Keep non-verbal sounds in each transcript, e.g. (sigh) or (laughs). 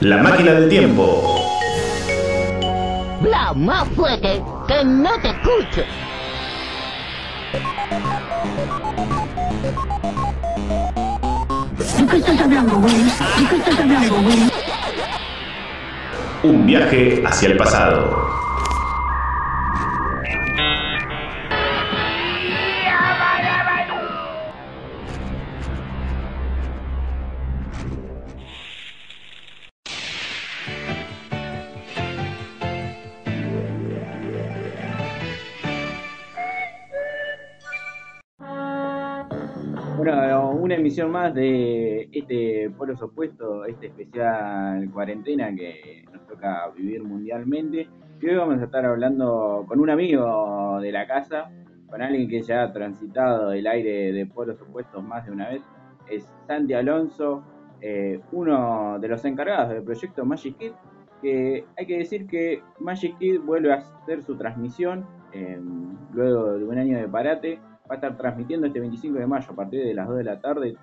La máquina del tiempo. Bla más fuerte que no te escucho. ¿De qué estás hablando, güey? ¿De qué estás hablando, güey? Un viaje hacia el pasado. Emisión más de este Polos Opuestos, este especial cuarentena que nos toca vivir mundialmente. Y hoy vamos a estar hablando con un amigo de la casa, con alguien que ya ha transitado el aire de Polos Opuestos más de una vez. Es Santi Alonso, eh, uno de los encargados del proyecto Magic Kid, que hay que decir que Magic Kid vuelve a hacer su transmisión eh, luego de un año de parate va a estar transmitiendo este 25 de mayo a partir de las 2 de la tarde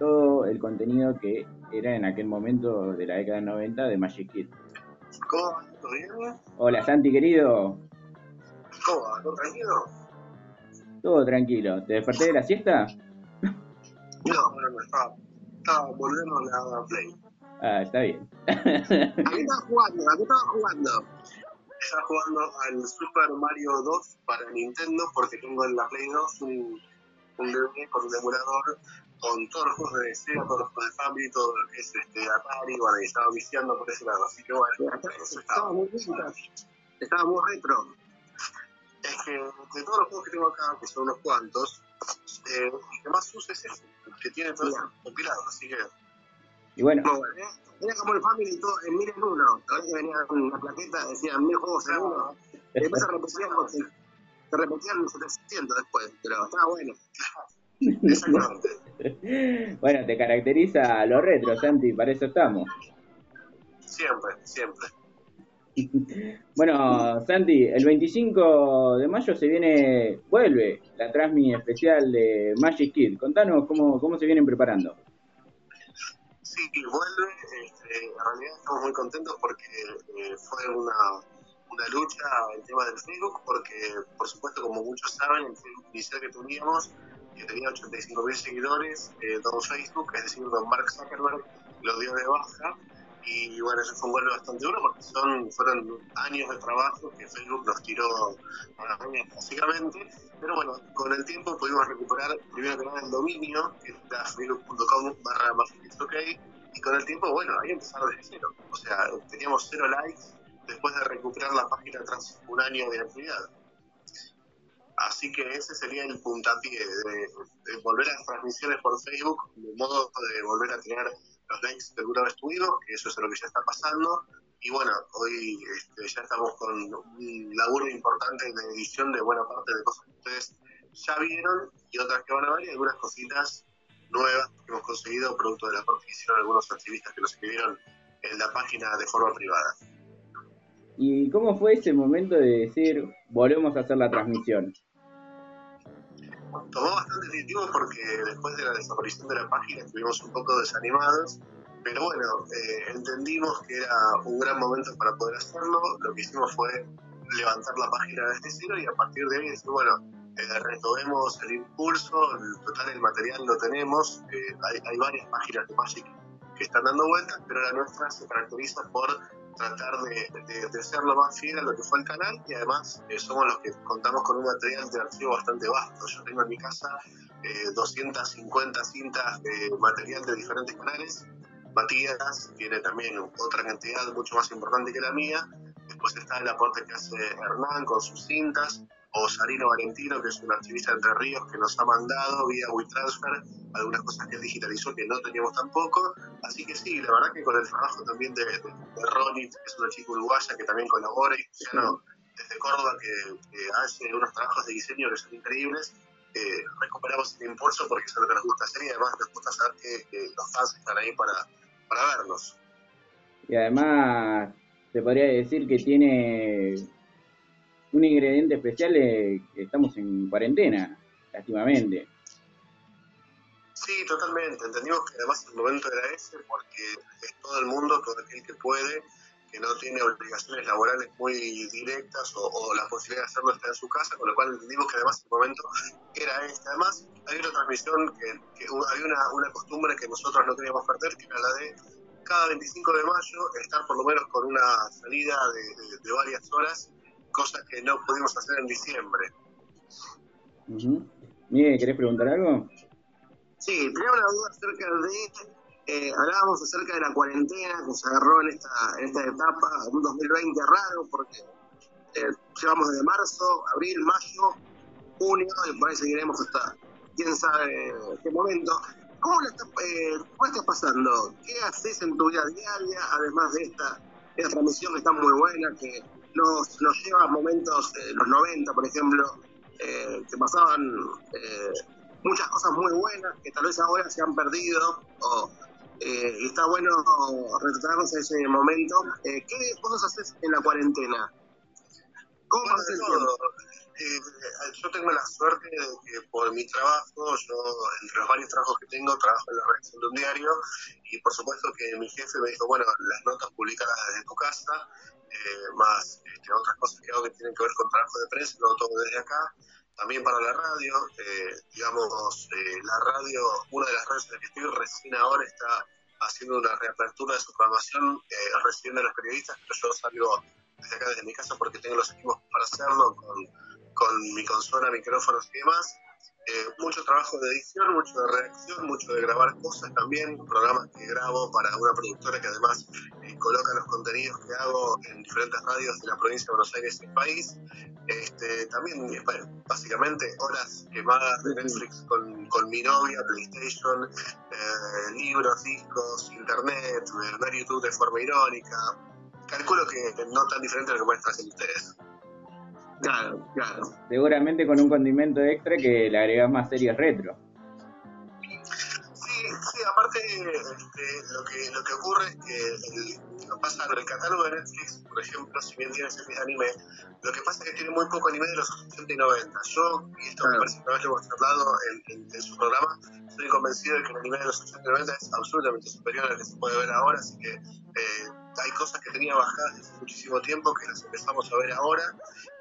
todo el contenido que era en aquel momento de la década del 90 de Magic Kid. ¿Cómo? ¿Todo bien? Hola Santi querido, ¿Cómo? ¿Todo tranquilo? todo tranquilo. ¿Te desperté de la siesta? No, no, no, estaba, estaba volviendo a la Play. Ah, está bien. ¿A qué (laughs) estaba jugando? ¿A qué estaba jugando? Estaba jugando al Super Mario 2 para Nintendo porque tengo en la Play 2 un, un DVD con un emulador con todos los juegos de Sega, todos los juegos de Family, todo lo que es este, Atari, bueno, y estaba viciando por ese lado. Así que bueno, eso estaba muy retro. Estaba muy retro. Es que de todos los juegos que tengo acá, que son unos cuantos, eh, el que más uso es ese, que tiene todo compilado, así que Y bueno, muy bueno. Era como el Family todo en mil en uno. Ahora que venía una plaqueta, decían mil juegos en uno. Y después se repetían, se repetían 700 después, pero estaba bueno. (laughs) Exactamente. (laughs) bueno, te caracteriza lo retro, Santi, para eso estamos. Siempre, siempre. (laughs) Bueno, Santi, el 25 de mayo se viene, vuelve la transmi especial de Magic Kid. Contanos cómo, cómo se vienen preparando. Sí, vuelve. Este, en realidad estamos muy contentos porque eh, fue una, una lucha el tema del Facebook, porque por supuesto, como muchos saben, el Facebook inicial que teníamos, que tenía 85.000 seguidores, eh, don Facebook, es decir, don Mark Zuckerberg, lo dio de baja. Y bueno, eso fue un golpe bastante duro porque son, fueron años de trabajo que Facebook nos tiró a la caña, básicamente. Pero bueno, con el tiempo pudimos recuperar primero que nada el dominio, que era facebook.com barra y con el tiempo, bueno, ahí empezaron desde cero. O sea, teníamos cero likes después de recuperar la página tras un año de actividad. Así que ese sería el puntapié de, de volver a las transmisiones por Facebook, de modo de volver a tener los likes que alguna vez que eso es lo que ya está pasando. Y bueno, hoy este, ya estamos con un laburo importante de edición de buena parte de cosas que ustedes ya vieron y otras que van a ver y algunas cositas nuevas que hemos conseguido producto del aporte que hicieron algunos activistas que nos escribieron en la página de forma privada. ¿Y cómo fue ese momento de decir, volvemos a hacer la transmisión? Tomó bastante tiempo porque después de la desaparición de la página estuvimos un poco desanimados, pero bueno, eh, entendimos que era un gran momento para poder hacerlo. Lo que hicimos fue levantar la página desde cero y a partir de ahí decir, bueno, eh, retomemos el impulso, el total el material lo tenemos, eh, hay, hay varias páginas de Magic que están dando vueltas, pero la nuestra se caracteriza por tratar de, de, ser lo más fiel a lo que fue el canal y además eh, somos los que contamos con un material de archivo bastante vasto. Yo tengo en mi casa eh, 250 cintas de material de diferentes canales. Matías tiene también otra cantidad mucho más importante que la mía. Después está el aporte que hace Hernán con sus cintas, o Sarino Valentino, que es un archivista de Entre Ríos, que nos ha mandado vía WeTransfer algunas cosas que él digitalizó que no teníamos tampoco. Así que sí, la verdad que con el trabajo también de, de, Ronit, que es una chica uruguaya que también colabora, y Luciano desde Córdoba, que, hace unos trabajos de diseño que son increíbles, eh, recuperamos el impulso porque es lo que nos gusta hacer y además nos gusta saber que, que los fans están ahí para, para vernos. Y además, se podría decir que tiene un ingrediente especial, eh, que estamos en cuarentena, lastimamente. Sí, totalmente. Entendimos que además el momento era ese porque es todo el mundo, todo aquel que puede, que no tiene obligaciones laborales muy directas o, la posibilidad de hacerlo está en su casa, con lo cual entendimos que además el momento era este. Además, hay una transmisión que, que hay una, una costumbre que nosotros no queríamos perder, que era la de cada 25 de mayo estar por lo menos con una salida de varias horas, cosa que no pudimos hacer en diciembre. Ujú. Miguel, ¿querés preguntar algo? Sí, tenía una duda acerca de. eh, hablábamos acerca de la cuarentena que se agarró en esta, en esta etapa, un 2020 raro, porque eh, llevamos desde marzo, abril, mayo, junio, y por ahí seguiremos hasta quién sabe qué momento. ¿Cómo la estás, eh, cómo estás pasando? ¿Qué haces en tu vida diaria, además de esta, esta transmisión que está muy buena, que nos, nos lleva a momentos, eh, los 90, por ejemplo, eh, que pasaban eh, muchas cosas muy buenas que tal vez ahora se han perdido o eh, y está bueno retratarnos a ese momento. Eh, ¿Qué cosas haces en la cuarentena? ¿Cómo Bueno, de tiempo? todo. Eh, yo tengo la suerte de que por mi trabajo, yo entre los varios trabajos que tengo, trabajo en la redacción de un diario y por supuesto que mi jefe me dijo, bueno, las notas publicadas desde tu casa, eh, más este, otras cosas que hago que tienen que ver con trabajo de prensa, lo todo desde acá. También para la radio, eh, digamos, eh, la radio, una de las radios en las que estoy recién ahora está haciendo una reapertura de su programación, eh, recibiendo a los periodistas, pero yo salgo desde acá, desde mi casa, porque tengo los equipos para hacerlo, con, con mi consola, micrófonos y demás. Eh, mucho trabajo de edición, mucho de redacción, mucho de grabar cosas también, programas que grabo para una productora que además eh, coloca los contenidos que hago en diferentes radios de la provincia de Buenos Aires y el país. Este, también, eh, básicamente, horas quemadas de Netflix con, con mi novia, PlayStation, eh, libros, discos, internet, eh, ver YouTube de forma irónica. Calculo que no tan diferente a lo que pueden estar haciendo ustedes. Claro, claro. Seguramente con un condimento extra que le agregás más series retro. Sí, sí, aparte este, lo que lo que ocurre es que el, lo pasa en el catálogo de Netflix, por ejemplo, si bien tiene series de anime, lo que pasa es que tiene muy poco anime de los 80 y 90. Yo, y esto me Claro. parece que una vez lo hemos tratado en, en- en su programa, soy convencido de que el anime de los 80 y 90 es absolutamente superior al que se puede ver ahora, así que eh, hay cosas que tenía bajadas desde muchísimo tiempo que las empezamos a ver ahora,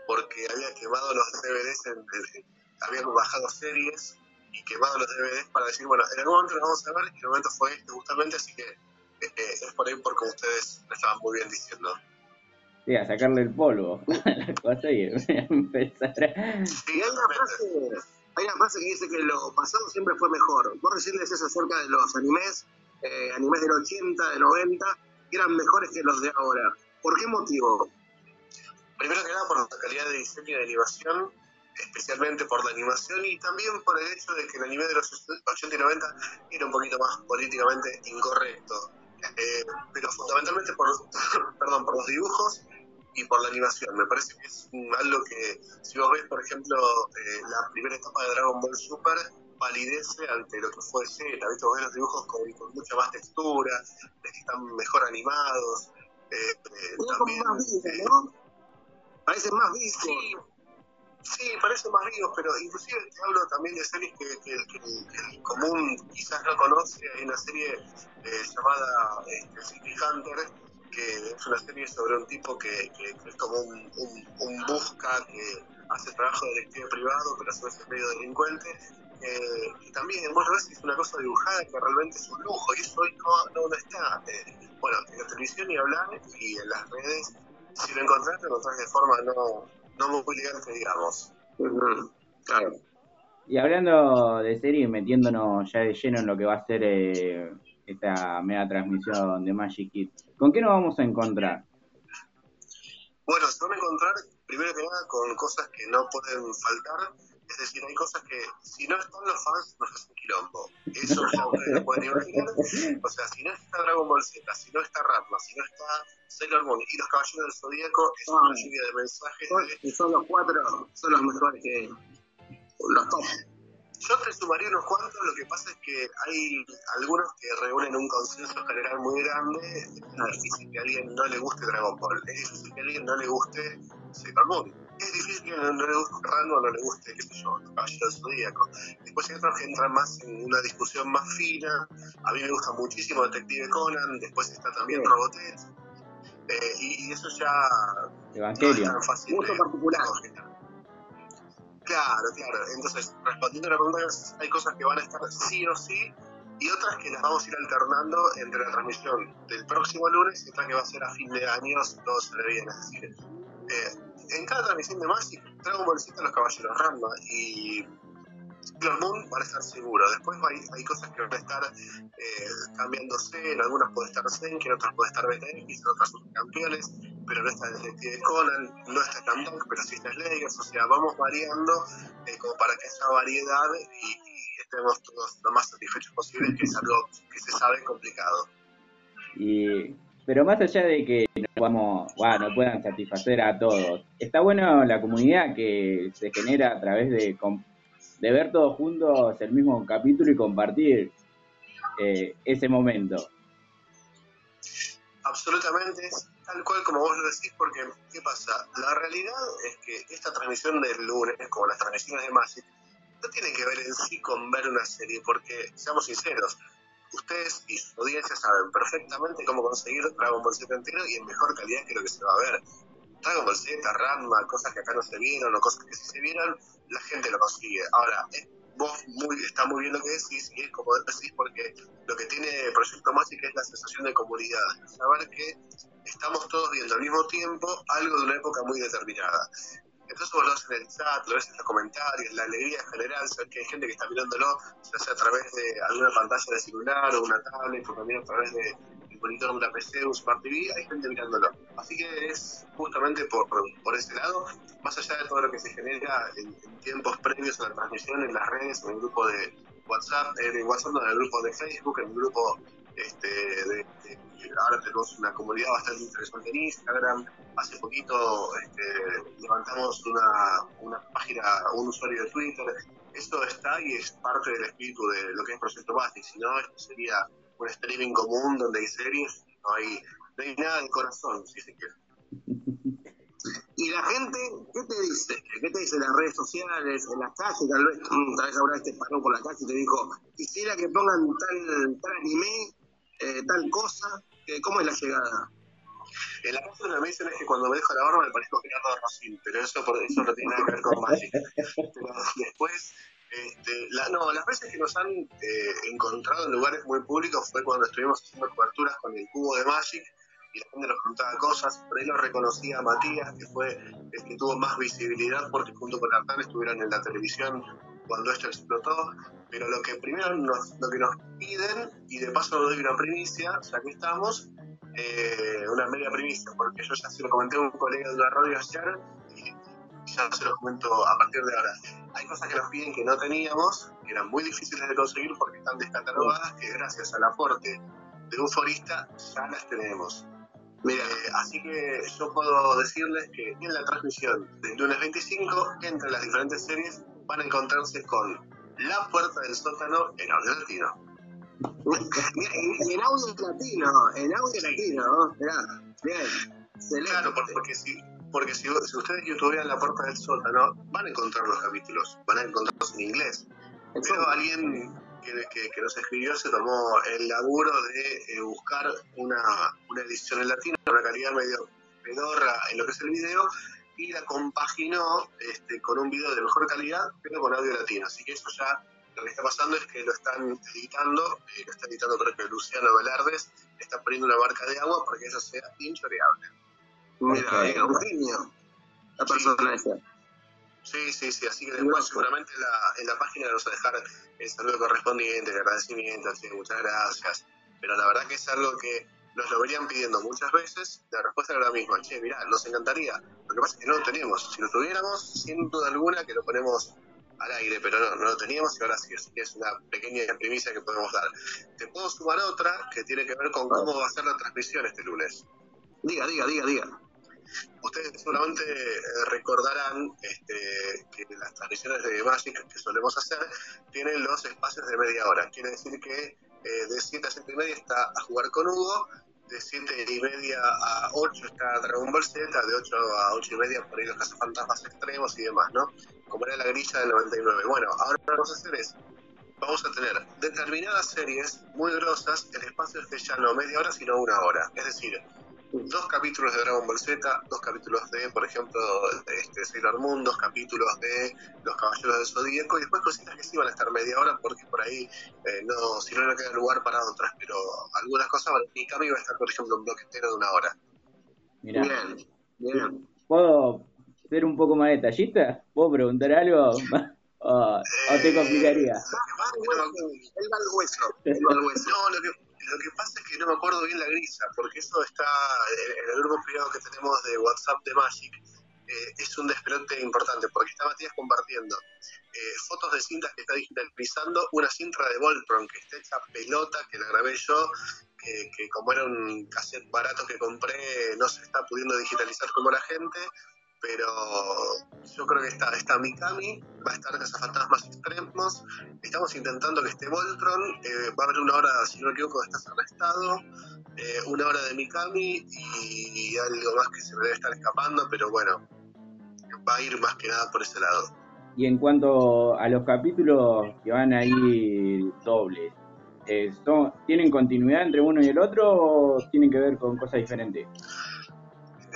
porque había quemado los DVDs, en, en- habían bajado series y quemado los DVDs para decir, bueno, en algún momento los vamos a ver y el momento fue este justamente, así que eh, es por ahí por como ustedes lo estaban muy bien diciendo. Sí, a sacarle el polvo a (laughs) la cosa y (laughs) empezar a... Sí, Y hay una totalmente. frase, hay una frase que dice que lo pasado siempre fue mejor. Vos recién decías acerca de los animes, eh, animes del 80, del 90, que eran mejores que los de ahora. ¿Por qué motivo? Primero que nada por la calidad de diseño y de animación, especialmente por la animación y también por el hecho de que el anime de los 80 y 90 era un poquito más políticamente incorrecto. Eh, pero fundamentalmente por, (coughs) perdón, por los dibujos y por la animación. Me parece que es algo que, si vos ves, por ejemplo, eh, la primera etapa de Dragon Ball Super, palidece ante lo que fue Z. ¿viste? Vos ves los dibujos con, con mucha más textura, están mejor animados. Eh, eh, también, más eh, ¿no? Parecen más vivos. Sí, sí, parecen más vivos, pero inclusive te hablo también de series que, que- que el, que el común quizás no conoce. Hay una serie eh, llamada este, City Hunter, que es una serie sobre un tipo que, es como un, un- un busca que hace trabajo de detective privado, pero a su vez es medio delincuente. Eh, y también, lo ves, es una cosa dibujada que realmente es un lujo, y eso hoy no, no, no está. Eh, bueno, en la televisión ni hablar, y en las redes, si lo encontrás, lo encontrás de forma no, no muy elegante, digamos. Claro. Y hablando de series, metiéndonos ya de lleno en lo que va a ser eh, esta mega transmisión de Magic Kids, ¿con qué nos vamos a encontrar? Bueno, se van a encontrar, primero que nada, con cosas que no pueden faltar. Es decir, hay cosas que, si no están los fans, nos hacen quilombo. Eso ya ustedes lo pueden imaginar. O sea, si no está Dragon Ball Z, si no está Ratma, si no está Sailor Moon y los Caballeros del Zodíaco, es una lluvia de mensajes de y son los cuatro, son los mejores que los top. Yo te sumaría unos cuantos, lo que pasa es que hay algunos que reúnen un consenso general muy grande. Es difícil que a alguien no le guste Dragon Ball, es difícil que a alguien no le guste Sailor Moon, es difícil que no, no le guste Random o no le guste, qué sé yo, Caballero Zodíaco. Después hay otros que entran más en una discusión más fina. A mí me gusta muchísimo Detective Conan, después está también Sí. Robotech. Eh, y, eso ya no es tan fácil. Gusto particular. Claro, claro. Entonces, respondiendo a la pregunta, hay cosas que van a estar sí o sí y otras que las vamos a ir alternando entre la transmisión del próximo lunes y otra que va a ser a fin de año, si todo se ve bien. Es decir, eh, en cada transmisión de Magic traigo un bolsito a los caballeros Ramba y los Moon van a estar seguros. Después hay, hay cosas que van a estar eh, cambiándose, en algunas puede estar Zen, en otras puede estar BTX, en otras son campeones, pero no está Detective Conan, no está Slam pero sí está Slayers, o sea, vamos variando eh, como para que haya variedad y, y estemos todos lo más satisfechos posible, que es algo que se sabe complicado. Y, pero más allá de que no, vamos, bueno, no puedan satisfacer a todos, está bueno la comunidad que se genera a través de, de ver todos juntos el mismo capítulo y compartir eh, ese momento. Absolutamente, es tal cual como vos lo decís, porque ¿qué pasa? La realidad es que esta transmisión del lunes, como las transmisiones de Magic, no tiene que ver en sí con ver una serie, porque, seamos sinceros, ustedes y su audiencia saben perfectamente cómo conseguir Dragon Ball Z entero y en mejor calidad que lo que se va a ver. Dragon Ball Z, Ranma, cosas que acá no se vieron o cosas que sí se vieron, la gente lo consigue. Ahora, vos muy, está muy bien lo que decís y es como decís porque lo que tiene Proyecto Magic es la sensación de comunidad, saber que estamos todos viendo al mismo tiempo algo de una época muy determinada. Entonces vos lo ves en el chat, lo ves en los comentarios, la alegría general, saber que hay gente que está mirándolo, ya sea a través de alguna pantalla de celular o una tablet, o también a través de el monitor de una PC un Smart TV, hay gente mirándolo. Así que es justamente por, por ese lado, más allá de todo lo que se genera en, en tiempos previos a la transmisión, en las redes, en el grupo de WhatsApp, en el WhatsApp, no, en el grupo de Facebook, en el grupo este, de, de- ahora tenemos una comunidad bastante interesante en Instagram. Hace poquito este, levantamos una, una página, un usuario de Twitter. Eso está y es parte del espíritu de lo que es Proyecto Basic. Si no, esto sería un streaming común donde hay series, no hay, no hay nada de corazón, si se quiere. (laughs) Y la gente, ¿qué te dice? ¿Qué te dice en las redes sociales, en las calles? Tal vez, mm, tal vez ahora este paró por la calle y te dijo, quisiera que pongan tal, tal anime, eh, tal cosa. que ¿Cómo es la llegada? En la parte de la mención es que cuando me dejo la barba me parezco Gerardo Rosín, pero eso, por, eso no tiene nada que ver con Magic. (laughs) Pero después, este, la- no, las veces que nos han eh, encontrado en lugares muy públicos fue cuando estuvimos haciendo coberturas con el cubo de Magic y la gente nos preguntaba cosas. Por ahí lo reconocía a Matías, que fue el que tuvo más visibilidad porque junto con Artán estuvieron en la televisión cuando esto explotó. Pero lo que primero nos, lo que nos piden, y de paso doy una primicia, ya que estamos, eh, una media primicia, porque yo ya se lo comenté a un colega de una radio ayer ya se lo comento a partir de ahora. Hay cosas que nos piden que no teníamos, que eran muy difíciles de conseguir porque están descatalogadas, que gracias al aporte de un forista ya las tenemos. Mira, eh, así que yo puedo decirles que en la transmisión del lunes 25, entre las diferentes series, van a encontrarse con La Puerta del Sótano en audio latino. (laughs) En audio latino, en audio latino, ¿no? Mirá, bien, excelente. Claro, por- porque si, porque si, si ustedes youtubean la puerta del sótano, van a encontrar los capítulos, van a encontrarlos en inglés. Pero alguien que, que, que nos escribió se tomó el laburo de eh, buscar una, una edición en latino, una calidad medio pedorra en lo que es el video, y la compaginó este, con un video de mejor calidad, pero con audio latino. Así que eso ya lo que está pasando es que lo están editando, eh, lo está editando creo que Luciano Velardes, está poniendo una marca de agua para que eso sea inchoreable. Mira, Ok. mira, un genio. La persona esa. Sí, sí, sí, así que después seguramente en la, en la página vamos a dejar el saludo correspondiente, el agradecimiento, así que muchas gracias. Pero la verdad que es algo que nos lo venían pidiendo muchas veces, la respuesta era la misma, che, mirá, nos encantaría. Lo que pasa es que no lo tenemos, si lo tuviéramos, sin duda alguna que lo ponemos al aire, pero no, no lo teníamos y ahora sí, así que es una pequeña primicia que podemos dar. Te puedo sumar otra que tiene que ver con cómo va a ser la transmisión este lunes. Diga, diga, diga, diga. Ustedes seguramente eh, recordarán este, que las transmisiones de Magic que solemos hacer tienen los espacios de media hora. Quiere decir que eh, de 7 a 7 y media está a jugar con Hugo de 7 y media a 8 está Dragon Ball Z, de 8 a 8 y media por ahí los cazafantasmas extremos y demás, ¿no? Como era la grilla del 99. Bueno, ahora lo que vamos a hacer es, vamos a tener determinadas series muy grosas, el espacio es de ya no media hora, sino una hora. Es decir, dos capítulos de Dragon Ball Z, dos capítulos de, por ejemplo, este Sailor Moon, dos capítulos de Los Caballeros del Zodíaco y después cositas que sí van a estar media hora porque por ahí eh, no, si no no queda lugar para otras, pero algunas cosas, van- mi cambio va a estar, por ejemplo, un bloque entero de una hora. Mirá, Bien, bien. ¿puedo ser un poco más detallista? ¿Puedo preguntar algo? (laughs) ¿O, o te complicaría? Él va al hueso, él va al hueso. No, lo que, lo que pasa es que no me acuerdo bien la grisa, porque eso está en, el grupo privado que tenemos de WhatsApp de Magic. eh, es un despelote importante, porque está Matías compartiendo eh, fotos de cintas que está digitalizando, una cinta de Voltron que está hecha pelota, que la grabé yo, que como era un cassette barato que compré, no se está pudiendo digitalizar como la gente, pero yo creo que está, está Mikami, va a estar Cazafantasmas Extremos, estamos intentando que esté Voltron, eh, va a haber una hora, si no me equivoco, de Estás Arrestado, eh, una hora de Mikami y algo más que se me debe estar escapando, pero bueno, va a ir más que nada por ese lado. Y en cuanto a los capítulos que van ahí dobles, eh, son- ¿tienen continuidad entre uno y el otro o tienen que ver con cosas diferentes?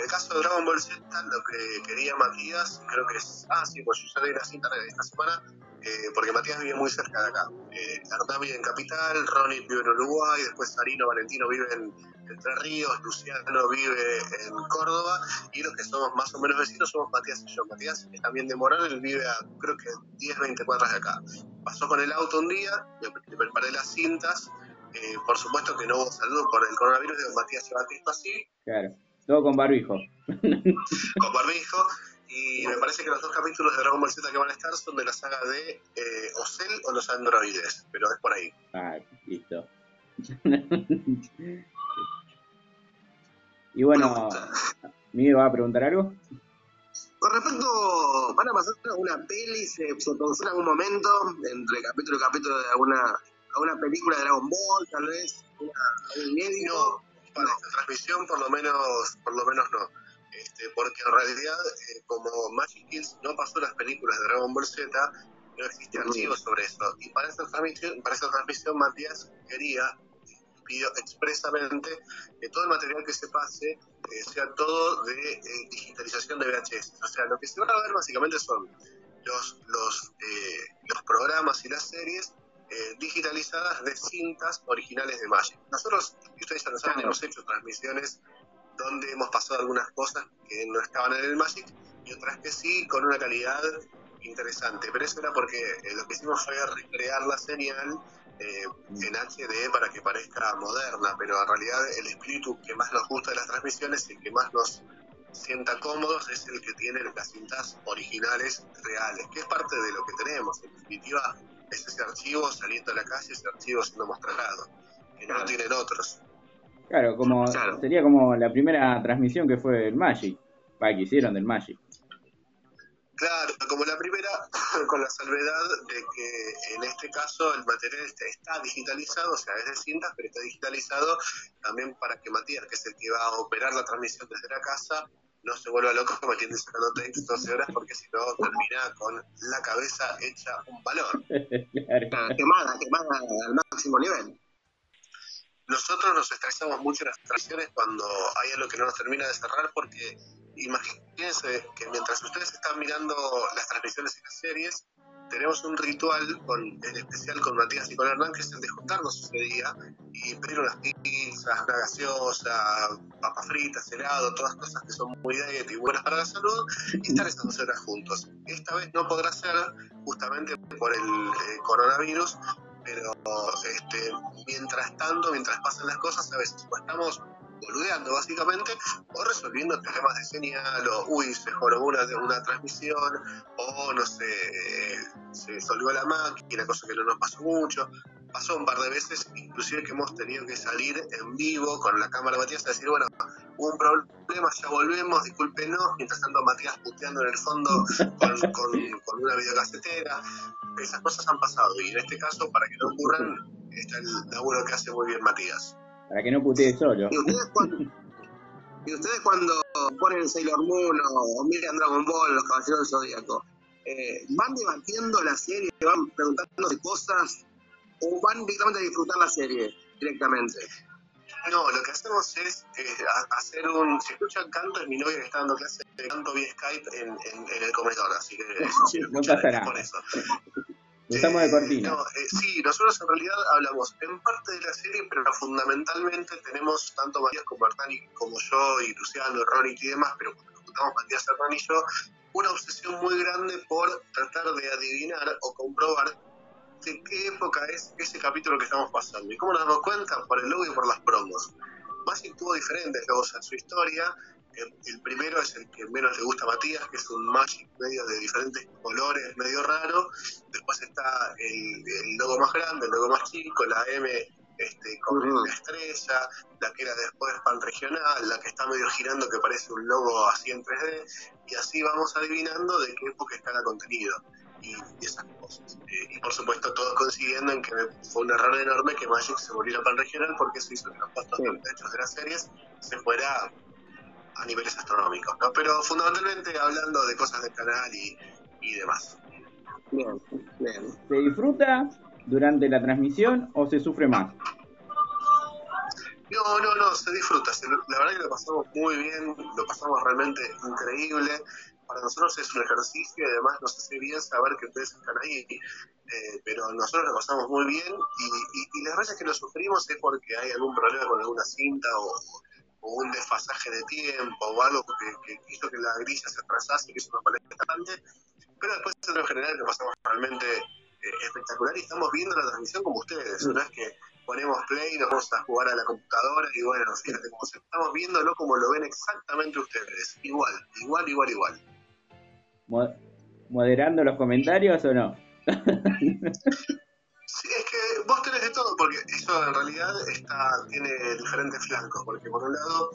El caso de Dragon Ball Z, lo que quería Matías, creo que es. Ah, sí, pues yo ya leí la cinta de esta semana, eh, porque Matías vive muy cerca de acá. Eh, vive en Capital, Ronnie vive en Uruguay, después Sarino Valentino vive en Entre Ríos, Luciano vive en Córdoba, y los que somos más o menos vecinos somos Matías y yo. Matías es también de él vive a creo que 10, 20 cuadras de acá. Pasó con el auto un día, le, preparé las cintas. eh, por supuesto que no hubo saludo por el coronavirus, digo, Matías lleva esto así, Claro, todo con barbijo. (laughs) con barbijo. Y me parece que los dos capítulos de Dragon Ball Z que van a estar son de la saga de eh, Ocel o los androides, pero es por ahí. Ah, listo. (laughs) y bueno, ¿me va a preguntar algo? Con respecto, ¿van a pasar alguna peli? ¿Se, se pensó en algún momento, entre capítulo y capítulo de alguna, alguna película de Dragon Ball, tal vez? Una, ¿Algún inédito? No, para esta transmisión por lo menos, por lo menos no. Este, porque en realidad, eh, como Magic Kids no pasó las películas de Dragon Ball Z, no existe archivo sobre eso. Y para esta transmisión, para esta transmisión Matías quería, pidió expresamente que todo el material que se pase eh, sea todo de eh, digitalización de VHS. O sea, lo que se va a ver básicamente son los, los, eh, los programas y las series eh, digitalizadas de cintas originales de Magic. Nosotros, ustedes ya lo saben, hemos hecho transmisiones donde hemos pasado algunas cosas que no estaban en el Magic y otras que sí, con una calidad interesante. Pero eso era porque eh, lo que hicimos fue recrear la señal eh, en HD para que parezca moderna, pero en realidad el espíritu que más nos gusta de las transmisiones y el que más nos sienta cómodos es el que tiene las cintas originales reales, que es parte de lo que tenemos. En definitiva, es ese archivo saliendo a la calle, ese archivo siendo mostrado, que no lo tienen otros. Claro, como Claro. sería como la primera transmisión que fue del Magic, para que hicieron del Magic. Claro, como la primera, (coughs) con la salvedad de que en este caso el material está digitalizado, o sea, es de cintas, pero está digitalizado también para que Matías, que es el que va a operar la transmisión desde la casa, no se vuelva loco metiendo textos 12 horas, porque si no termina con la cabeza hecha un (laughs) claro. Claro, quemada, quemada al máximo nivel. Nosotros nos estresamos mucho en las transmisiones cuando hay algo que no nos termina de cerrar, porque imagínense que mientras ustedes están mirando las transmisiones y las series, tenemos un ritual con, en especial con Matías y con Hernán, que es el de juntarnos ese día y pedir unas pizzas, una gaseosa, papas fritas, helado, todas cosas que son muy diet y buenas para la salud, y estar estas dos horas juntos. Esta vez no podrá ser justamente por el eh, coronavirus, pero este, mientras tanto, mientras pasan las cosas, a veces o estamos boludeando básicamente, o resolviendo problemas de señal, o uy, se jorobó una, una transmisión, o no sé, eh, se solvió la máquina, cosa que no nos pasó mucho. Pasó un par de veces, inclusive que hemos tenido que salir en vivo con la cámara Matías a decir, bueno, hubo un problema, ya volvemos, discúlpenos, mientras tanto Matías puteando en el fondo con, con, con una videocasetera. Esas cosas han pasado y en este caso, para que no ocurran, está el laburo que hace muy bien Matías. Para que no putee solo. ¿Y ustedes cuando, y ustedes cuando ponen Sailor Moon o, o miran Dragon Ball, Los Caballeros del Zodíaco, eh, ¿van debatiendo la serie, van preguntándose cosas o van directamente a disfrutar la serie directamente? No, lo que hacemos es eh, hacer un. Si escuchan canto, es mi novia que está dando clase de canto vía Skype en, en, en el comedor, así que (laughs) No escuchan, pasa es nada. por eso. Lo Usamos de Eh, cortina. no, eh, sí, nosotros en realidad hablamos en parte de la serie, pero fundamentalmente tenemos tanto Matías como Artani, como yo y Luciano, Ronnie y demás, pero cuando nos juntamos Matías, Hernán y yo, una obsesión muy grande por tratar de adivinar o comprobar de qué época es ese capítulo que estamos pasando. ¿Y cómo nos damos cuenta? Por el logo y por las promos. Magic tuvo diferentes logos en su historia. El, el primero es el que menos le gusta a Matías, que es un Magic medio de diferentes colores, medio raro. Después está el, el logo más grande, el logo más chico, la M este, con Ujú. la estrella, la que era después pan regional, la que está medio girando que parece un logo así en 3D, y así vamos adivinando de qué época está el contenido y, y esas cosas. Eh, y por supuesto todos coincidiendo en que fue un error enorme que Magic se volviera pan regional porque eso hizo costos Sí. de los derechos de las series se fuera a niveles astronómicos, ¿no? Pero fundamentalmente hablando de cosas del canal y, y demás. Bien, bien. ¿Se disfruta durante la transmisión o se sufre más? No, no, no, se disfruta. se- la verdad que lo pasamos muy bien, lo pasamos realmente increíble. Para nosotros es un ejercicio y además nos hace bien saber que ustedes están ahí. eh, pero nosotros lo pasamos muy bien y, y, y las veces que lo sufrimos es porque hay algún problema con alguna cinta o, un desfasaje de tiempo o algo que, que hizo que la grilla se atrasase, que eso nos molesta bastante. Pero después en general lo pasamos realmente eh, espectacular y estamos viendo la transmisión como ustedes. No es que ponemos play, nos vamos a jugar a la computadora y bueno, fíjate cómo se- estamos viéndolo como lo ven exactamente ustedes. Igual, igual, igual, igual. Mo- ¿Moderando los comentarios o no? (laughs) Sí, es que vos tenés de todo, porque eso en realidad está, tiene diferentes flancos, porque por un lado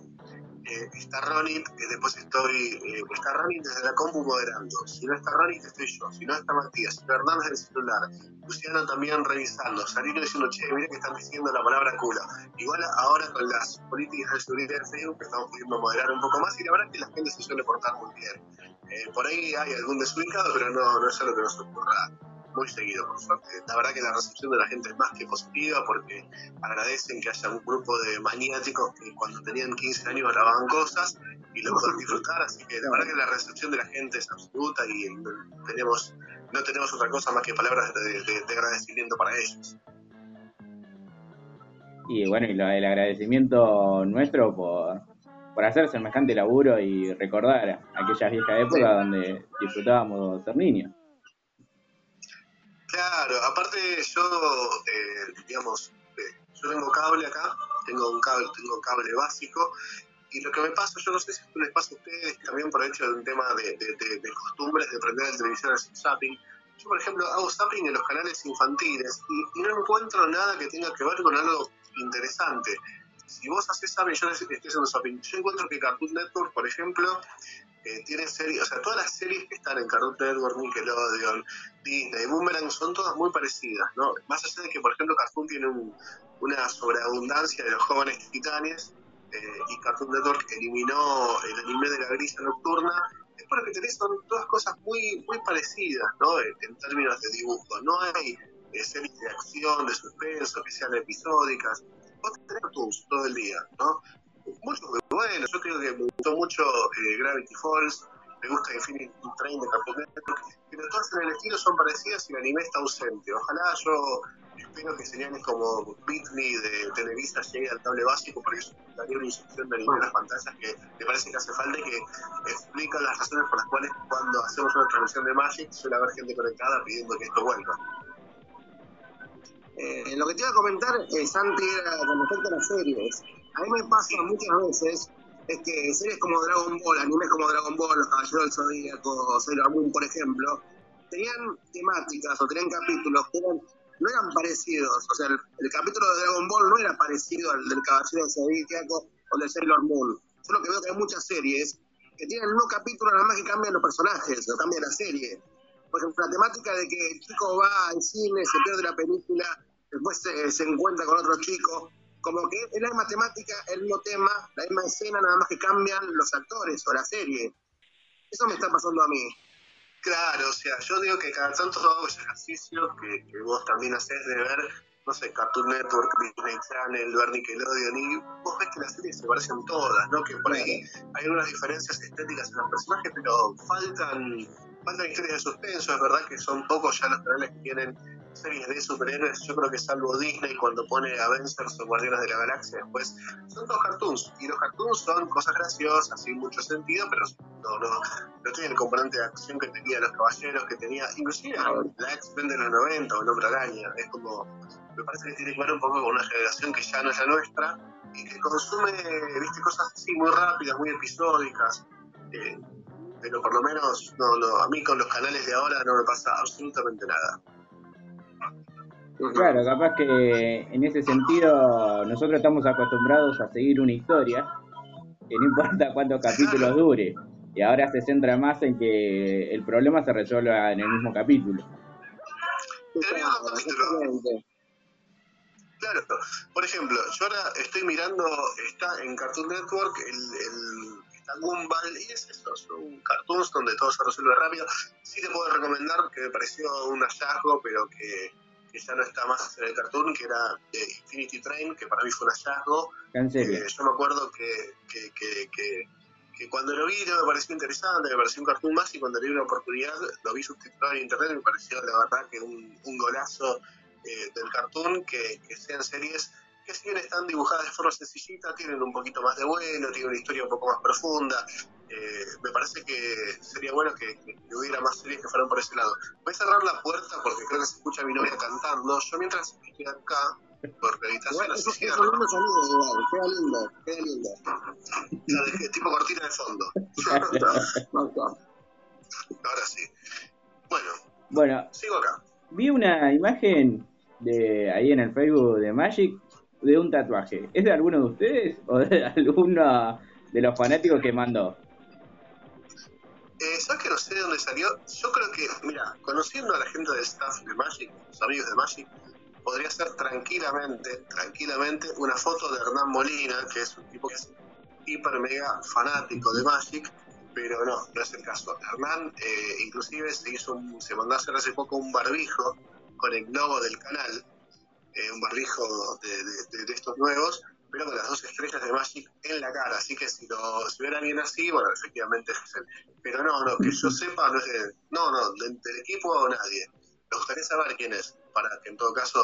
eh, está Ronit, que después estoy, eh, está Ronit desde la compu moderando, si no está Ronit estoy yo, si no está Matías, si no Hernán desde el celular, Luciano también revisando, Sarino diciendo, che, mira que están diciendo la palabra culo. Igual ahora con las políticas de seguridad de Facebook estamos pudiendo moderar un poco más y la verdad es que la gente se suele portar muy bien. Eh, por ahí hay algún desubicado, pero no, no es algo que nos ocurra muy seguido, por suerte. La verdad que la recepción de la gente es más que positiva porque agradecen que haya un grupo de maniáticos que cuando tenían 15 años grababan cosas y lo pueden (laughs) disfrutar, así que la verdad que la recepción de la gente es absoluta y no tenemos, no tenemos otra cosa más que palabras de, de- de agradecimiento para ellos. Y bueno, y el agradecimiento nuestro por, por hacer semejante laburo y recordar aquellas viejas épocas donde disfrutábamos ser niños. Aparte yo, eh, digamos, eh, yo tengo cable acá, tengo un cable, tengo cable básico, y lo que me pasa, yo no sé si esto les pasa a ustedes, también por hecho de un tema de, costumbres de prender el televisor hacer zapping. Yo, por ejemplo, hago zapping en los canales infantiles y, no encuentro nada que tenga que ver con algo interesante. Si vos haces zapping, yo estoy haciendo zapping, yo encuentro que Cartoon Network, por ejemplo, tiene series, o sea, todas las series que están en Cartoon Network, Nickelodeon, Disney, Boomerang son todas muy parecidas, ¿no? Más allá de que, por ejemplo, Cartoon tiene un- una sobreabundancia de los jóvenes titanes eh, y Cartoon Network eliminó el anime de la grilla nocturna, es por lo que tenés son todas cosas muy, muy parecidas, ¿no? En, en términos de dibujo. No hay eh, series de acción, de suspenso, que sean episódicas. Vos tenés cartoons todo el día, ¿no? Muchos muy buenos. Yo creo que me gustó mucho eh, Gravity Falls, me gusta Infinity Train de Network, pero todas en el estilo son parecidas y el anime está ausente. Ojalá yo espero que señales como Bitney de Televisa llegue al cable básico porque es una inyección de anime en las pantallas que me parece que hace falta y que explica las razones por las cuales cuando hacemos una transmisión de Magic suele haber gente conectada pidiendo que esto vuelva. Eh, lo que te iba a comentar, eh, Santi, era con respecto a las series. A mí me pasa muchas veces es que series como Dragon Ball, animes como Dragon Ball, Los Caballeros del Zodíaco, Sailor Moon, por ejemplo, tenían temáticas o tenían capítulos que eran, no eran parecidos. O sea, el, capítulo de Dragon Ball no era parecido al del Caballero del Zodíaco o del Sailor Moon. Yo lo que veo que hay muchas series que tienen mismo capítulo, nada más que cambian los personajes, o cambia la serie. Por ejemplo, la temática de que el chico va al cine, se pierde la película, después se, se encuentra con otro chico. Como que es la misma temática, el mismo tema, la misma escena, nada más que cambian los actores o la serie. Eso me está pasando a mí. Claro, o sea, yo digo que cada tanto hago ejercicio que, vos también haces de ver, no sé, Cartoon Network, Disney Channel, ver Nickelodeon, y vos ves que las series se parecen todas, ¿no? Que por ahí hay algunas diferencias estéticas en los personajes, pero faltan, faltan historias de suspenso, es verdad que son pocos ya los canales que tienen series de superhéroes, yo creo que salvo Disney cuando pone Avengers o Guardianes de la Galaxia, después son todos cartoons, y los cartoons son cosas graciosas, sin mucho sentido, pero no, no, no tienen el componente de acción que tenía los caballeros, que tenía, inclusive la X-Men de los 90 o el Hombre Araña, es como, me parece que tiene que ver un poco con una generación que ya no es la nuestra, y que consume, viste, cosas así muy rápidas, muy episódicas, eh, pero por lo menos no, no, a mí con los canales de ahora no me pasa absolutamente nada. Claro, capaz que en ese sentido nosotros estamos acostumbrados a seguir una historia, que no importa cuántos capítulos dure, y ahora se centra más en que el problema se resuelva en el mismo capítulo. Claro, por ejemplo, yo ahora estoy mirando, está en Cartoon Network, el, el está Gumball, y es eso, son cartoons donde todo se resuelve rápido. Sí te puedo recomendar que me pareció un hallazgo, pero que, que ya no está más en el cartoon, que era eh, Infinity Train, que para mí fue un hallazgo. En serio. Eh, yo me acuerdo que, que, que, que, que cuando lo vi no me pareció interesante, me pareció un cartoon más y cuando le di una oportunidad lo vi subtitulado en internet y me pareció la verdad que un, un golazo eh, del cartoon, que, que sean series que si bien están dibujadas de forma sencillita, tienen un poquito más de bueno, tienen una historia un poco más profunda. Eh, me parece que sería bueno que, hubiera más series que fueran por ese lado. Voy a cerrar la puerta porque creo que se escucha a mi novia cantando. Yo mientras estoy acá, por lindos sonidos, igual. Queda lindo, queda lindo. La dejé tipo cortina de fondo. (laughs) Ahora sí. Bueno, Bueno, sigo acá. vi una imagen de ahí en el Facebook de Magic de un tatuaje. ¿Es de alguno de ustedes o de (laughs) alguno de los fanáticos que mandó? Eh, ¿Sabes que no sé de dónde salió? Yo creo que, mira, conociendo a la gente del staff de Magic, los amigos de Magic, podría ser tranquilamente, tranquilamente, una foto de Hernán Molina, que es un tipo que es hiper mega fanático de Magic, pero no, no es el caso. Hernán, eh, inclusive, se hizo un- se mandó hacer hace poco un barbijo con el logo del canal, eh, un barbijo de estos nuevos, pero con las dos estrellas de Magic en la cara. Así que si lo si hubiera alguien así, bueno, efectivamente es él. Pero no, no, que yo sepa, no es no, no, de- del equipo nadie. Me gustaría saber quién es, para que en todo caso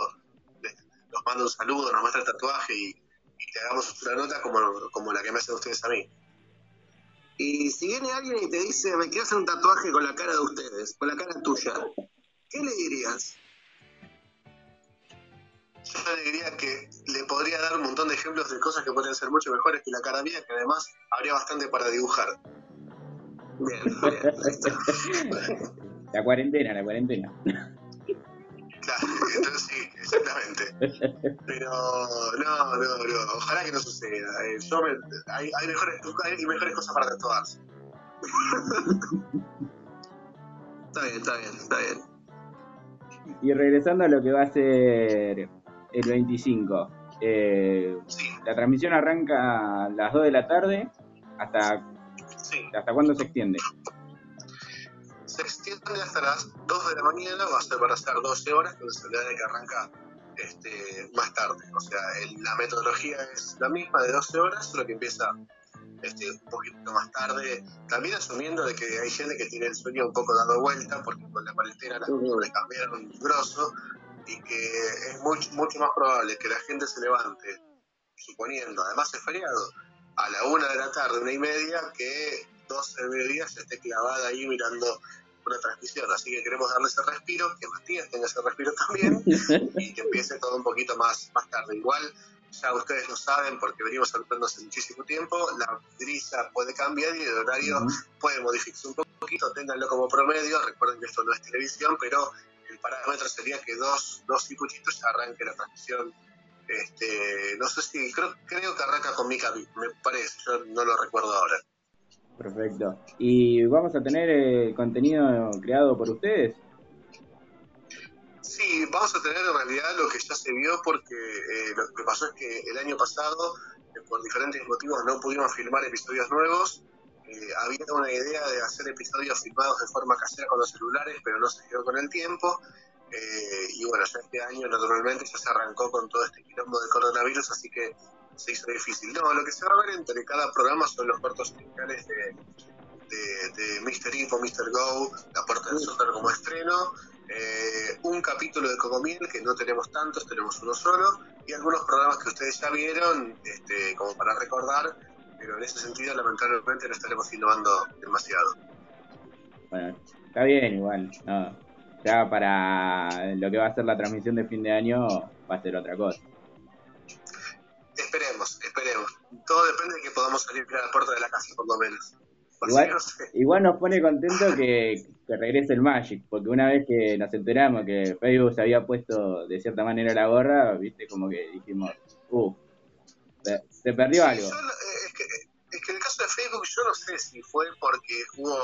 nos mande un saludo, nos muestre el tatuaje y, le hagamos una nota como, como la que me hacen ustedes a mí. Y si viene alguien y te dice, me quiero hacer un tatuaje con la cara de ustedes, con la cara tuya, ¿qué le dirías? Yo le diría que le podría dar un montón de ejemplos de cosas que podrían ser mucho mejores que la cara mía, que además habría bastante para dibujar. Bien, (laughs) bien. La cuarentena, la cuarentena. Claro, entonces sí, exactamente. Pero no, no, no, ojalá que no suceda. Eh, yo me- hay, hay, mejores, hay mejores cosas para tatuarse. (laughs) Está bien, está bien, está bien. Y regresando a lo que va a ser el 25. eh, Sí, la transmisión arranca a las 2 de la tarde. ¿Hasta, sí. hasta cuándo se extiende? Se extiende hasta las 2 de la mañana, va a ser para hacer 12 horas, pero se de que arranca este, más tarde. O sea, el- la metodología es la misma de 12 horas, solo que empieza este, un poquito más tarde, también asumiendo de que hay gente que tiene el sueño un poco dado vuelta, porque con la cuarentena las cosas le cambiaron grosso, y que es mucho, mucho más probable que la gente se levante, suponiendo, además es feriado, a la una de la tarde, una y media, que 12 del mediodía se esté clavada ahí mirando una transmisión. Así que queremos darle ese respiro, que Matías tenga ese respiro también, (laughs) y que empiece todo un poquito más, más tarde. Igual, ya ustedes lo saben, porque venimos hablando hace muchísimo tiempo, la grisa puede cambiar y el horario puede modificarse un poquito, ténganlo como promedio, recuerden que esto no es televisión, pero parámetro sería que dos, dos ya arranque la transmisión. Este, no sé si, creo, creo que arranca con Mika, me parece, yo no lo recuerdo ahora. Perfecto. ¿Y vamos a tener eh, contenido creado por ustedes? Sí, vamos a tener en realidad lo que ya se vio porque eh, lo que pasó es que el año pasado, eh, por diferentes motivos, no pudimos filmar episodios nuevos. Eh, había una idea de hacer episodios filmados de forma casera con los celulares, pero no se quedó con el tiempo. Eh, y bueno, ya este año naturalmente ya se arrancó con todo este quilombo de coronavirus, así que se hizo difícil. No, lo que se va a ver entre cada programa son los cortos iniciales de, de, de Mr. Info, Mr. Go, La Puerta del Super como estreno, eh, un capítulo de Cocomiel, que no tenemos tantos, tenemos uno solo, y algunos programas que ustedes ya vieron, este, como para recordar, pero en ese sentido lamentablemente no estaremos innovando demasiado. Bueno, está bien igual. No, ya para lo que va a ser la transmisión de fin de año va a ser otra cosa. Esperemos, esperemos. Todo depende de que podamos salir a la puerta de la casa, por lo menos. Igual, no sé. igual nos pone contento que, que regrese el Magic, porque una vez que nos enteramos que Facebook se había puesto de cierta manera la gorra, viste, como que dijimos, uh, se, se perdió Sí, algo. yo, eh, es, que, es que en el caso de Facebook yo no sé si fue porque hubo,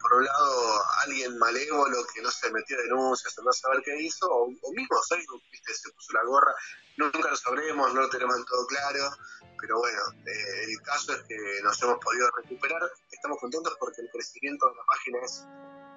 por un lado, alguien malévolo que no se metió denuncias o no saber qué hizo, o, o mismo Facebook, viste, se puso la gorra. Nunca lo sabremos, no lo tenemos del todo claro, pero bueno, eh, el caso es que nos hemos podido recuperar. Estamos contentos porque el crecimiento de la página es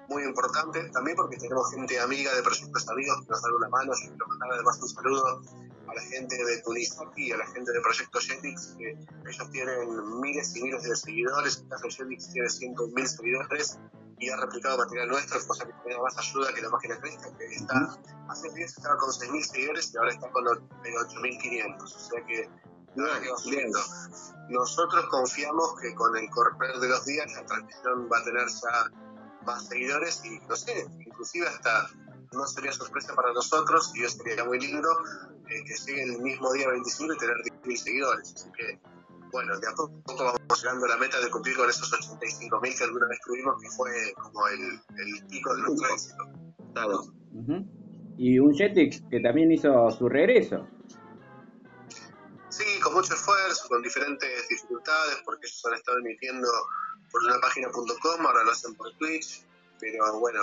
muy importante, también porque tenemos gente amiga de proyectos amigos que nos dan una mano. Yo quiero mandar además un saludo a la gente de Tunisaki y a la gente de Proyecto Jetix, que ellos tienen miles y miles de seguidores. En el caso de Jetix tiene 100.000 seguidores y ha replicado material nuestro, cosa que tiene más ayuda que la página crezca, que está hace días estaba con 6.000 seguidores y ahora está con 8.500. O sea que verdad que va subiendo. Nosotros confiamos que con el correr de los días la transmisión va a tener ya más seguidores y no sé, inclusive hasta no sería sorpresa para nosotros y eso sería muy lindo eh, que llegue el mismo día 25 y tener 10.000 seguidores. Así que, bueno, de a poco vamos llegando a la meta de cumplir con esos 85.000 que alguna vez tuvimos, que fue como el, el pico de nuestro éxito. Claro. Y un Jetix que también hizo su regreso. Sí, con mucho esfuerzo, con diferentes dificultades, porque ellos han estado emitiendo por una página.com, ahora lo hacen por Twitch, pero bueno,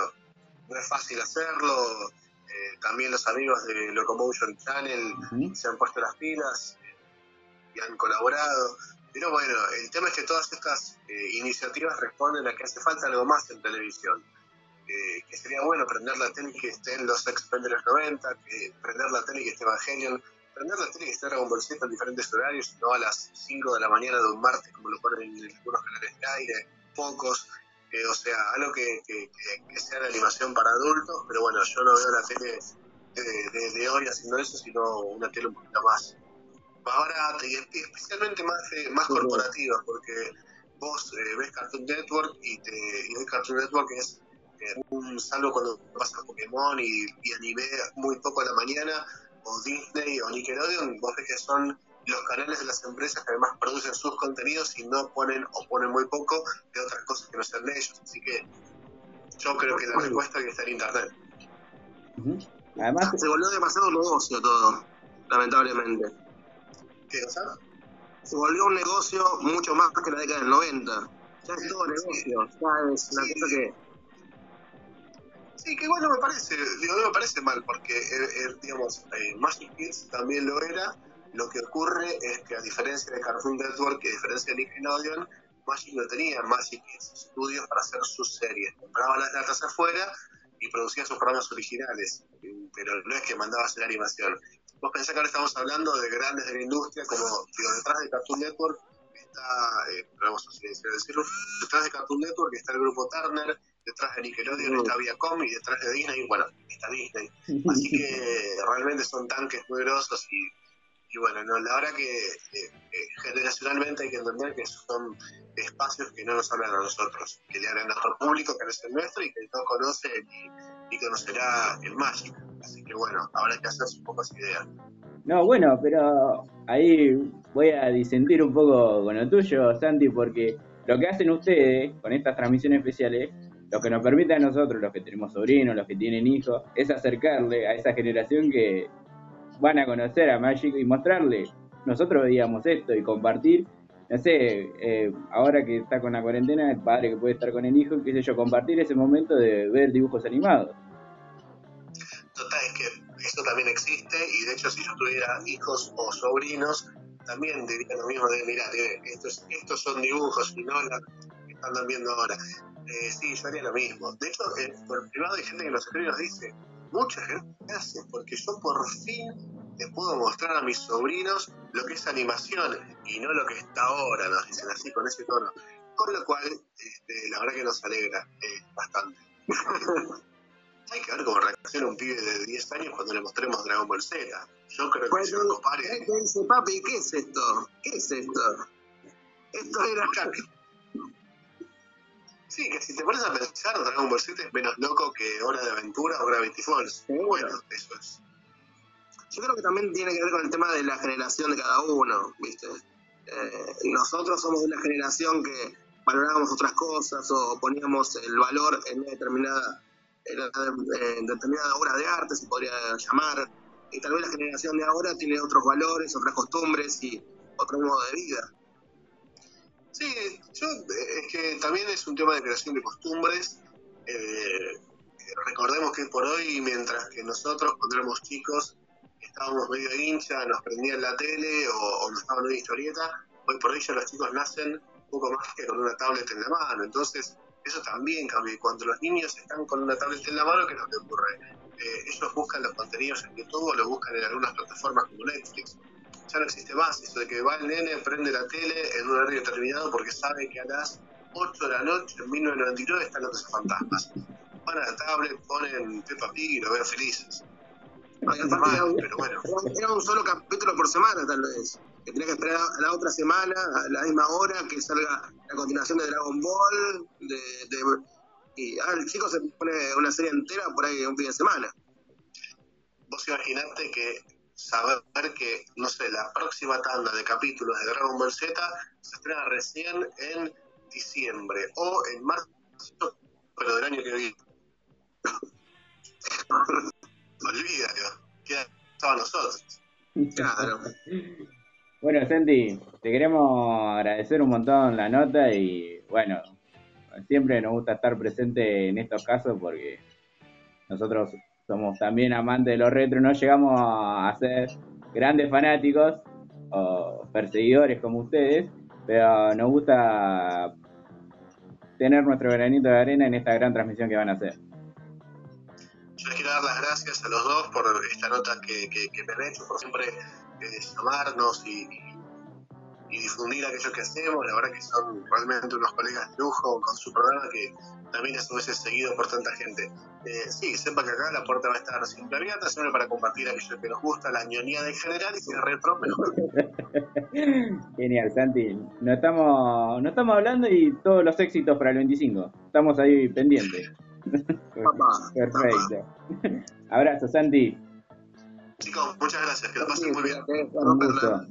no es fácil hacerlo. Eh, también los amigos de Locomotion Channel se han puesto las pilas eh, y han colaborado. Pero bueno, el tema es que todas estas eh, iniciativas responden a que hace falta algo más en televisión. Eh, que sería bueno prender la tele que los X-Men de los 90, que prender la tele que esté Evangelion, prender la tele que esté Dragon Ball Z en diferentes horarios, no a las 5 de la mañana de un martes como lo ponen en algunos canales de aire, pocos. Eh, o sea, algo que, que- sea de animación para adultos, pero bueno, yo no veo la tele de, de- de hoy haciendo eso, sino una tele un poquito más barata y especialmente más, eh, más corporativa, porque vos eh, ves Cartoon Network y, te, y hoy Cartoon Network es eh, un salvo cuando pasa Pokémon y, y anime muy poco a la mañana, o Disney o Nickelodeon, vos ves que son los canales de las empresas que además producen sus contenidos y no ponen o ponen muy poco de otras cosas que no sean de ellos. Así que yo creo que la respuesta es que está en internet. Ujú. Además, Se volvió demasiado negocio todo, lamentablemente. ¿Qué cosa? Se volvió un negocio mucho más que la década del 90. Ya es todo negocio, ya es una cosa que... Sí, que igual no me parece, digo, no me parece mal, porque, eh, eh, digamos, eh, Magic Kids también lo era. Lo que ocurre es que, a diferencia de Cartoon Network, que a diferencia de Nickelodeon, Magic no tenía Magic Kids estudios para hacer sus series. Compraba las datas afuera y producía sus programas originales, pero no es que mandaba hacer animación. Vos pensás que ahora estamos hablando de grandes de la industria, como, digo, detrás de Cartoon Network está, eh, vamos a decirlo, detrás de Cartoon Network está el grupo Turner, detrás de Nickelodeon está Viacom y detrás de Disney, bueno, está Disney. (laughs) Así que realmente son tanques muy grosos y, y bueno, no, la verdad que eh, eh, generacionalmente hay que entender que son espacios que no nos hablan a nosotros, que le hablan a nuestro público, que no es el nuestro y que no conoce ni, conocerá el Magic. Así que bueno, habrá que hacerse un poco esa idea. No, bueno, pero ahí voy a disentir un poco con lo tuyo, Santi, porque lo que hacen ustedes con estas transmisiones especiales, lo que nos permite a nosotros, los que tenemos sobrinos, los que tienen hijos, es acercarle a esa generación que van a conocer a Magic y mostrarle, nosotros veíamos esto y compartir, no sé, eh, ahora que está con la cuarentena, el padre que puede estar con el hijo, qué sé yo, compartir ese momento de ver dibujos animados. Total, es también existe y de hecho si yo tuviera hijos o sobrinos, también diría lo mismo de, mira, estos, estos son dibujos y no la que están viendo ahora. Eh, sí, yo haría lo mismo. De hecho, eh, por privado hay gente que nos escribe y nos dice, mucha gente hace, porque yo por fin les puedo mostrar a mis sobrinos lo que es animación y no lo que está ahora, nos dicen así, con ese tono. Con lo cual, este, la verdad que nos alegra eh, bastante. (laughs) Hay que ver cómo reacciona un pibe de 10 años cuando le mostremos Dragon Ball Z. Yo creo que se va a ¿qué te dice, papi? ¿Qué es esto? ¿Qué es esto? Esto era Sí, que si te pones a pensar, Dragon Ball Z es menos loco que Hora de Aventura o Gravity Falls. Bueno, eso es. Yo creo que también tiene que ver con el tema de la generación de cada uno, ¿viste? Eh, nosotros somos de una generación que valorábamos otras cosas o poníamos el valor en una determinada, en una determinada obra de arte, se podría llamar, y tal vez la generación de ahora tiene otros valores, otras costumbres y otro modo de vida. Sí, yo, eh, es que también es un tema de creación de costumbres. Eh, recordemos que por hoy, mientras que nosotros, cuando éramos chicos, estábamos medio hincha, nos prendían la tele o, nos daban una historieta, hoy por hoy los chicos nacen un poco más que con una tablet en la mano. Entonces, eso también cambia. Cuando los niños están con una tablet en la mano, ¿qué es lo ocurre? Eh, ellos buscan los contenidos en YouTube o los buscan en algunas plataformas como Netflix ya no existe más eso de que va el nene, prende la tele en un horario determinado porque sabe que a las 8 de la noche en 1999 están los fantasmas. Van a la tablet, ponen Peppa Pig y lo ven felices. No era un- pero bueno. Era- un solo capítulo por semana, tal vez. Que tenía que esperar a la otra semana, a la misma hora, que salga la continuación de Dragon Ball. De, de- y ah, el chico se pone una serie entera por ahí un fin de semana. Vos imaginate que saber que, no sé, la próxima tanda de capítulos de Dragon Ball Z se estrena recién en diciembre o en marzo, pero del año que viene. (coughs) Olvídalo, queda a nosotros. Claro. Bueno, Santi, te queremos agradecer un montón la nota y bueno, siempre nos gusta estar presente en estos casos porque nosotros somos también amantes de los retro, no llegamos a ser grandes fanáticos o perseguidores como ustedes, pero nos gusta tener nuestro granito de arena en esta gran transmisión que van a hacer. Yo les quiero dar las gracias a los dos por esta nota que, que, me han hecho, por siempre eh, llamarnos y, y difundir aquello que hacemos. La verdad que son realmente unos colegas de lujo con su programa que también a veces seguido por tanta gente. Eh, sí, sepa que acá la puerta va a estar siempre abierta, siempre para compartir aquello que nos gusta, la ñoñada en general y si es retro, mejor. (laughs) Genial, Santi. No estamos, no estamos hablando y todos los éxitos para el 25. Estamos ahí pendientes. (laughs) Papá, (laughs) Perfecto. Abrazo, Santi. Chicos, muchas gracias, que lo pasen muy bien. Un gusto.